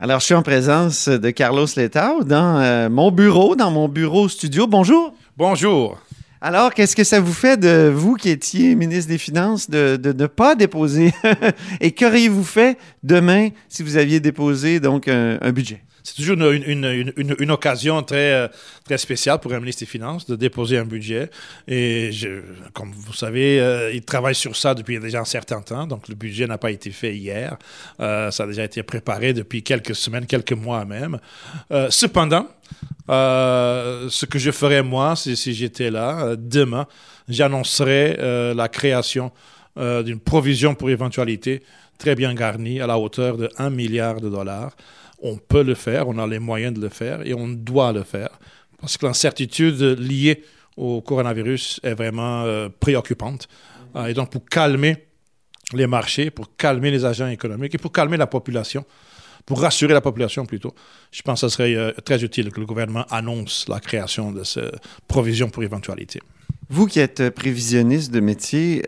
Alors, je suis en présence de Carlos Letao dans euh, mon bureau, dans mon bureau studio. Bonjour. Bonjour. Alors, qu'est-ce que ça vous fait de vous qui étiez ministre des Finances de ne pas déposer? Et qu'auriez-vous fait demain si vous aviez déposé donc un budget? C'est toujours une, occasion très, euh, très spéciale pour un ministre des Finances de déposer un budget. Et comme vous savez, euh, il travaille sur ça depuis déjà un certain temps. Donc, le budget n'a pas été fait hier. Euh, ça a déjà été préparé depuis quelques semaines, quelques mois même. cependant, ce que je ferais moi, si, si j'étais là, demain, j'annoncerais la création d'une provision pour éventualité très bien garnie à la hauteur de 1 milliard de dollars on peut le faire, on a les moyens de le faire et on doit le faire. Parce que l'incertitude liée au coronavirus est vraiment euh, préoccupante. Euh, et donc, pour calmer les marchés, pour calmer les agents économiques et pour calmer la population, pour rassurer la population plutôt, je pense que ce serait euh, très utile que le gouvernement annonce la création de cette provision pour éventualité. Vous qui êtes prévisionniste de métier,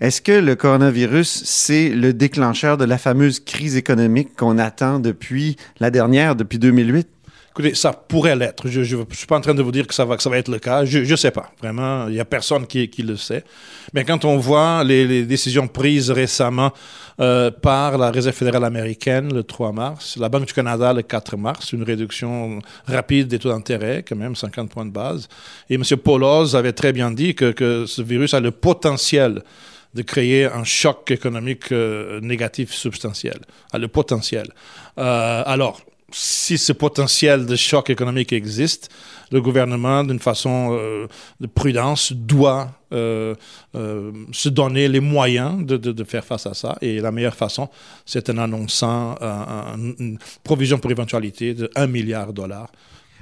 est-ce que le coronavirus, c'est le déclencheur de la fameuse crise économique qu'on attend depuis la dernière, depuis 2008? Écoutez, ça pourrait l'être. Je ne suis pas en train de vous dire que ça va, être le cas. Je ne sais pas. Vraiment, il n'y a personne qui, le sait. Mais quand on voit les, décisions prises récemment euh, par la Réserve fédérale américaine le 3 mars, la Banque du Canada le 4 mars, une réduction rapide des taux d'intérêt, quand même 50 points de base. Et M. Paulos avait très bien dit que ce virus a le potentiel de créer un choc économique euh, négatif substantiel, a le potentiel. Euh, alors, si ce potentiel de choc économique existe, le gouvernement, d'une façon euh, de prudence, doit se donner les moyens de, de, faire face à ça. Et la meilleure façon, c'est en annonçant une provision pour éventualité de 1 milliard de dollars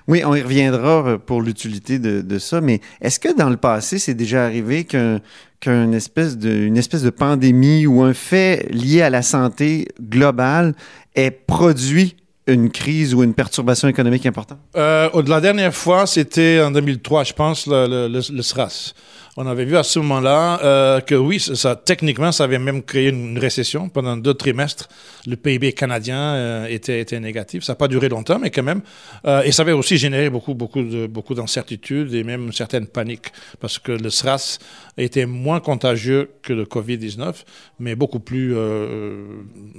oui, on y reviendra pour l'utilité de, ça, mais est-ce que dans le passé, c'est déjà arrivé qu'un qu'une espèce, de, espèce de pandémie ou un fait lié à la santé globale ait produit une crise ou une perturbation économique importante? Euh, la dernière fois, c'était en 2003, je pense, le, le, le SRAS on avait vu à ce moment-là euh, que oui, ça, techniquement, ça avait même créé une récession. Pendant deux trimestres, le PIB canadien euh, était, était négatif. Ça n'a pas duré longtemps, mais quand même. Euh, et ça avait aussi généré beaucoup, beaucoup, beaucoup d'incertitudes et même une certaine panique, parce que le SRAS était moins contagieux que le COVID-19, mais beaucoup plus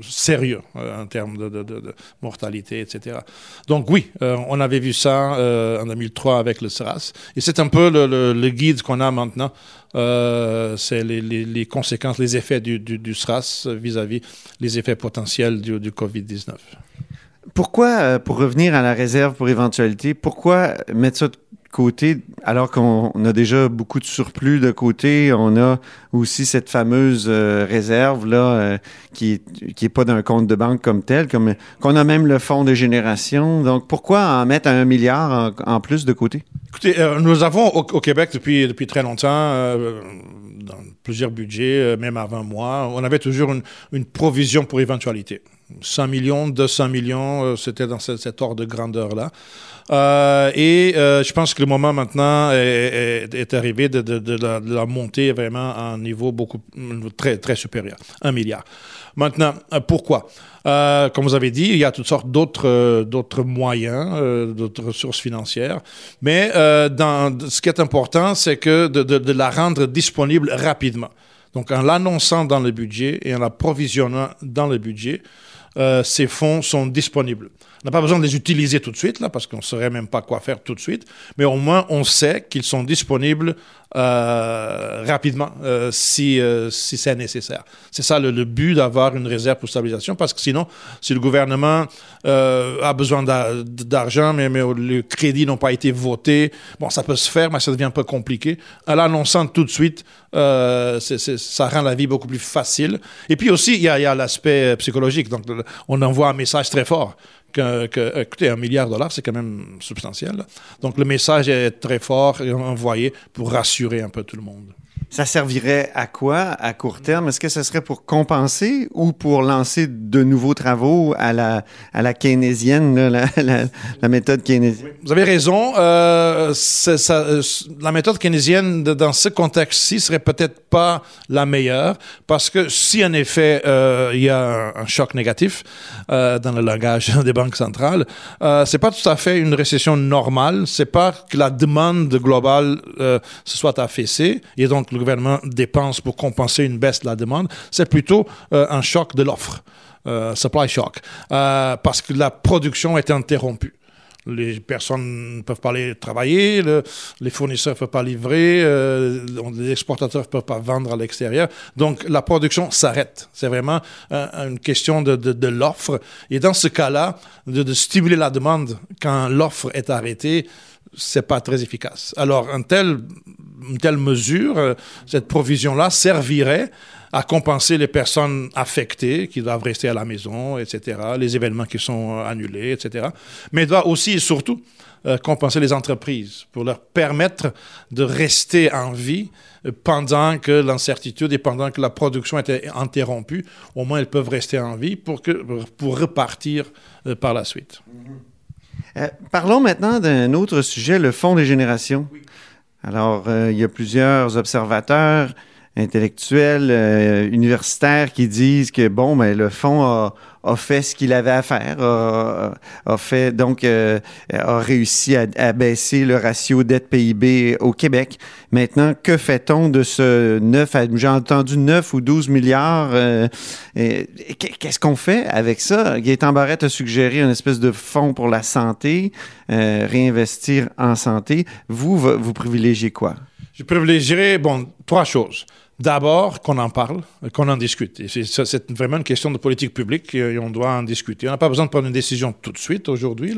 sérieux en termes de, mortalité, etc. Donc oui, on avait vu ça en 2003 avec le SRAS. Et c'est un peu le guide qu'on a maintenant euh, c'est les, conséquences, les effets du, SRAS vis-à-vis les effets potentiels du, du COVID-19. Pourquoi, euh, pour revenir à la réserve pour éventualité, pourquoi mettre ça de côté, alors qu'on a déjà beaucoup de surplus de côté, on a aussi cette fameuse euh, réserve là qui qui est pas d'un compte de banque comme tel, comme qu'on a même le fonds de génération. Donc pourquoi en mettre un milliard en plus de côté? Écoutez, euh, nous avons au, Québec depuis, depuis très longtemps, euh, dans plusieurs budgets, euh, même avant moi, on avait toujours une, une, provision pour éventualité. 100 millions, 200 millions, c'était dans cet ordre de grandeur-là. et je pense que le moment maintenant est, arrivé de, la, monter vraiment à un niveau beaucoup très, très supérieur, un milliard. Maintenant, pourquoi? Euh, comme vous avez dit, il y a toutes sortes d'autres euh, moyens, euh, d'autres ressources financières. Mais ce qui est important, c'est que de, la rendre disponible rapidement. Donc, en l'annonçant dans le budget et en la provisionnant dans le budget, ces fonds sont disponibles. On n'a pas besoin de les utiliser tout de suite, là, parce qu'on ne saurait même pas quoi faire tout de suite, mais au moins on sait qu'ils sont disponibles euh, rapidement euh, si, euh, si c'est nécessaire. C'est ça le, but d'avoir une réserve pour stabilisation, parce que sinon, si le gouvernement a besoin d'argent, mais, mais le crédit n'ont pas été votés, bon, ça peut se faire, mais ça devient un peu compliqué. En l'annonçant tout de suite, ça rend la vie beaucoup plus facile. Et puis aussi, il y a, l'aspect psychologique. On envoie un message très fort. Que, écoutez, un milliard de dollars, c'est quand même substantiel. Donc le message est très fort et envoyé pour rassurer un peu tout le monde. Ça servirait à quoi à court terme? Est-ce que ce serait pour compenser ou pour lancer de nouveaux travaux à la, à la keynésienne, la, méthode keynésienne? Vous avez raison. Euh, euh, la méthode keynésienne, dans ce contexte-ci, serait peut-être pas la meilleure parce que si en effet euh, il y a un, choc négatif dans le langage des banques centrales, c'est pas tout à fait une récession normale. C'est pas que la demande globale se soit affaissée et donc gouvernement dépense pour compenser une baisse de la demande, c'est plutôt euh, un choc de l'offre, euh, supply shock, euh, parce que la production est interrompue. Les personnes ne peuvent pas aller travailler, le, les fournisseurs ne peuvent pas livrer, les exportateurs ne peuvent pas vendre à l'extérieur. Donc la production s'arrête. C'est vraiment une question de l'offre. Et dans ce cas-là, de, de stimuler la demande quand l'offre est arrêtée, c'est pas très efficace. Alors, un tel, une telle mesure, euh, cette provision-là servirait à compenser les personnes affectées qui doivent rester à la maison, etc., les événements qui sont annulés, etc. Mais doit aussi et surtout euh, compenser les entreprises pour leur permettre de rester en vie pendant que l'incertitude et pendant que la production était interrompue. Au moins, elles peuvent rester en vie pour, que, pour repartir euh, par la suite. Euh, parlons maintenant d'un autre sujet, le Fonds des générations. Oui. Alors, euh, il y a plusieurs observateurs intellectuels, euh, universitaires qui disent que, bon, mais le fonds a, fait ce qu'il avait à faire, a, fait donc euh, a réussi à, à, baisser le ratio dette PIB au Québec. Maintenant, que fait-on de ce 9 j'ai entendu 9 ou 12 milliards euh, qu'est-ce qu'on fait avec ça? Gaétan Barrette a suggéré une espèce de fonds pour la santé, réinvestir en santé. Vous vous privilégiez quoi? Je privilégierais bon trois choses. D'abord, qu'on en parle, qu'on en discute. C'est vraiment une question de politique publique et on doit en discuter. On n'a pas besoin de prendre une décision tout de suite aujourd'hui,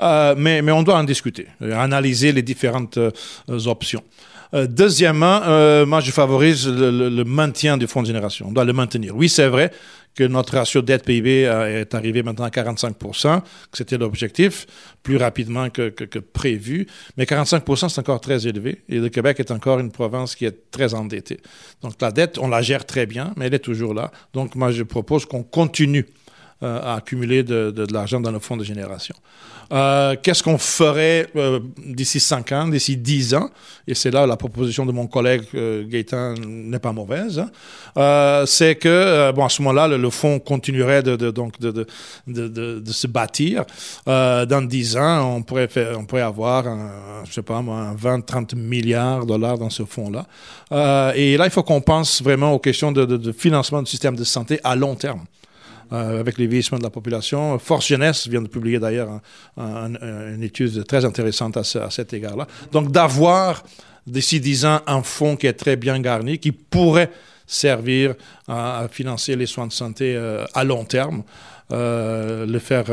euh, mais, on doit en discuter, analyser les différentes euh, options. Euh, deuxièmement, euh, moi je favorise le, maintien du fonds de génération. On doit le maintenir. Oui, c'est vrai que notre ratio dette PIB est arrivé maintenant à 45 que c'était l'objectif, plus rapidement que, prévu. Mais 45% c'est encore très élevé et le Québec est encore une province qui est très endettée. Donc la dette, on la gère très bien, mais elle est toujours là. Donc moi je propose qu'on continue euh, à accumuler de, l'argent dans le fonds de génération. Euh, Qu'est-ce qu'on ferait euh, d'ici 5 ans, d'ici 10 ans? Et c'est là la proposition de mon collègue euh, Gaëtan n'est pas mauvaise. Hein. Euh, c'est que, euh, bon, à ce moment-là, le, le, fonds continuerait de, donc de, se bâtir. dans 10 ans, on pourrait, faire, on pourrait avoir, un, je sais pas moi, 20-30 milliards de dollars dans ce fonds-là. et là, il faut qu'on pense vraiment aux questions de financement du système de santé à long terme euh, avec les vieillissements de la population. Force Jeunesse vient de publier d'ailleurs un, un, une étude très intéressante à, ce, à cet égard-là. Donc d'avoir d'ici 10 ans un fonds qui est très bien garni, qui pourrait servir à, financer les soins de santé euh, à long terme, euh, le faire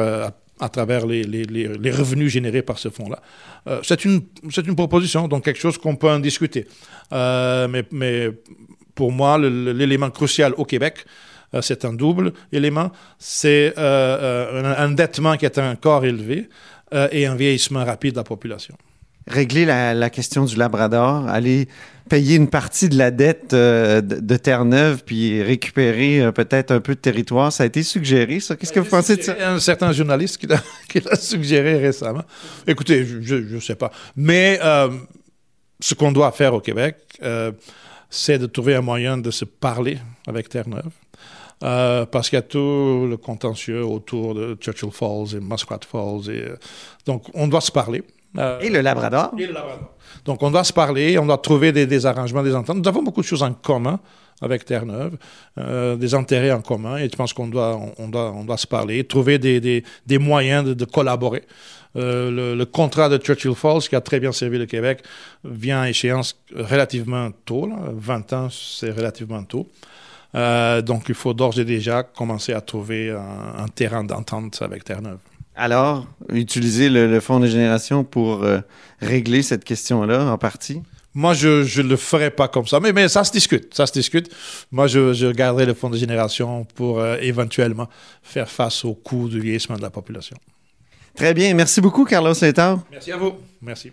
à, travers les, revenus générés par ce fonds-là. C'est une, proposition, donc quelque chose qu'on peut en discuter. Mais, pour moi, l'élément crucial au Québec, c'est un double élément. C'est euh, un endettement qui est encore élevé euh, et un vieillissement rapide de la population. Régler la, la question du Labrador, aller payer une partie de la dette euh, de, de Terre-Neuve puis récupérer euh, peut-être un peu de territoire. Ça a été suggéré, ça? Qu'est-ce que vous pensez de ça? Un certain journaliste qui l'a suggéré récemment. Écoutez, je ne sais pas. Mais euh, ce qu'on doit faire au Québec, c'est de trouver un moyen de se parler avec Terre-Neuve. Euh, parce qu'il y a tout le contentieux autour de Churchill Falls et Muskrat Falls. Euh, donc, on doit se parler. Euh, et le Labrador. Et le Labrador. Donc, on doit se parler, on doit trouver des, des arrangements, des ententes. Nous avons beaucoup de choses en commun avec Terre-Neuve, euh, des intérêts en commun, et je pense qu'on doit, on, doit, on doit se parler, trouver des, des, des moyens de, de collaborer. Euh, le, le, contrat de Churchill Falls, qui a très bien servi le Québec, vient à échéance relativement tôt. Là. 20 ans, c'est relativement tôt. Euh, donc, il faut d'ores et déjà commencer à trouver un, un terrain d'entente avec Terre-Neuve. Alors, utiliser le, le, fonds de génération pour euh, régler cette question-là en partie? Moi, je ne le ferai pas comme ça. Mais, mais ça se discute. Ça se discute. Moi, je, je garderai le fonds de génération pour euh, éventuellement faire face au coût du vieillissement de la population. Très bien. Merci beaucoup, Carlos Saint-Or. Merci à vous. Merci.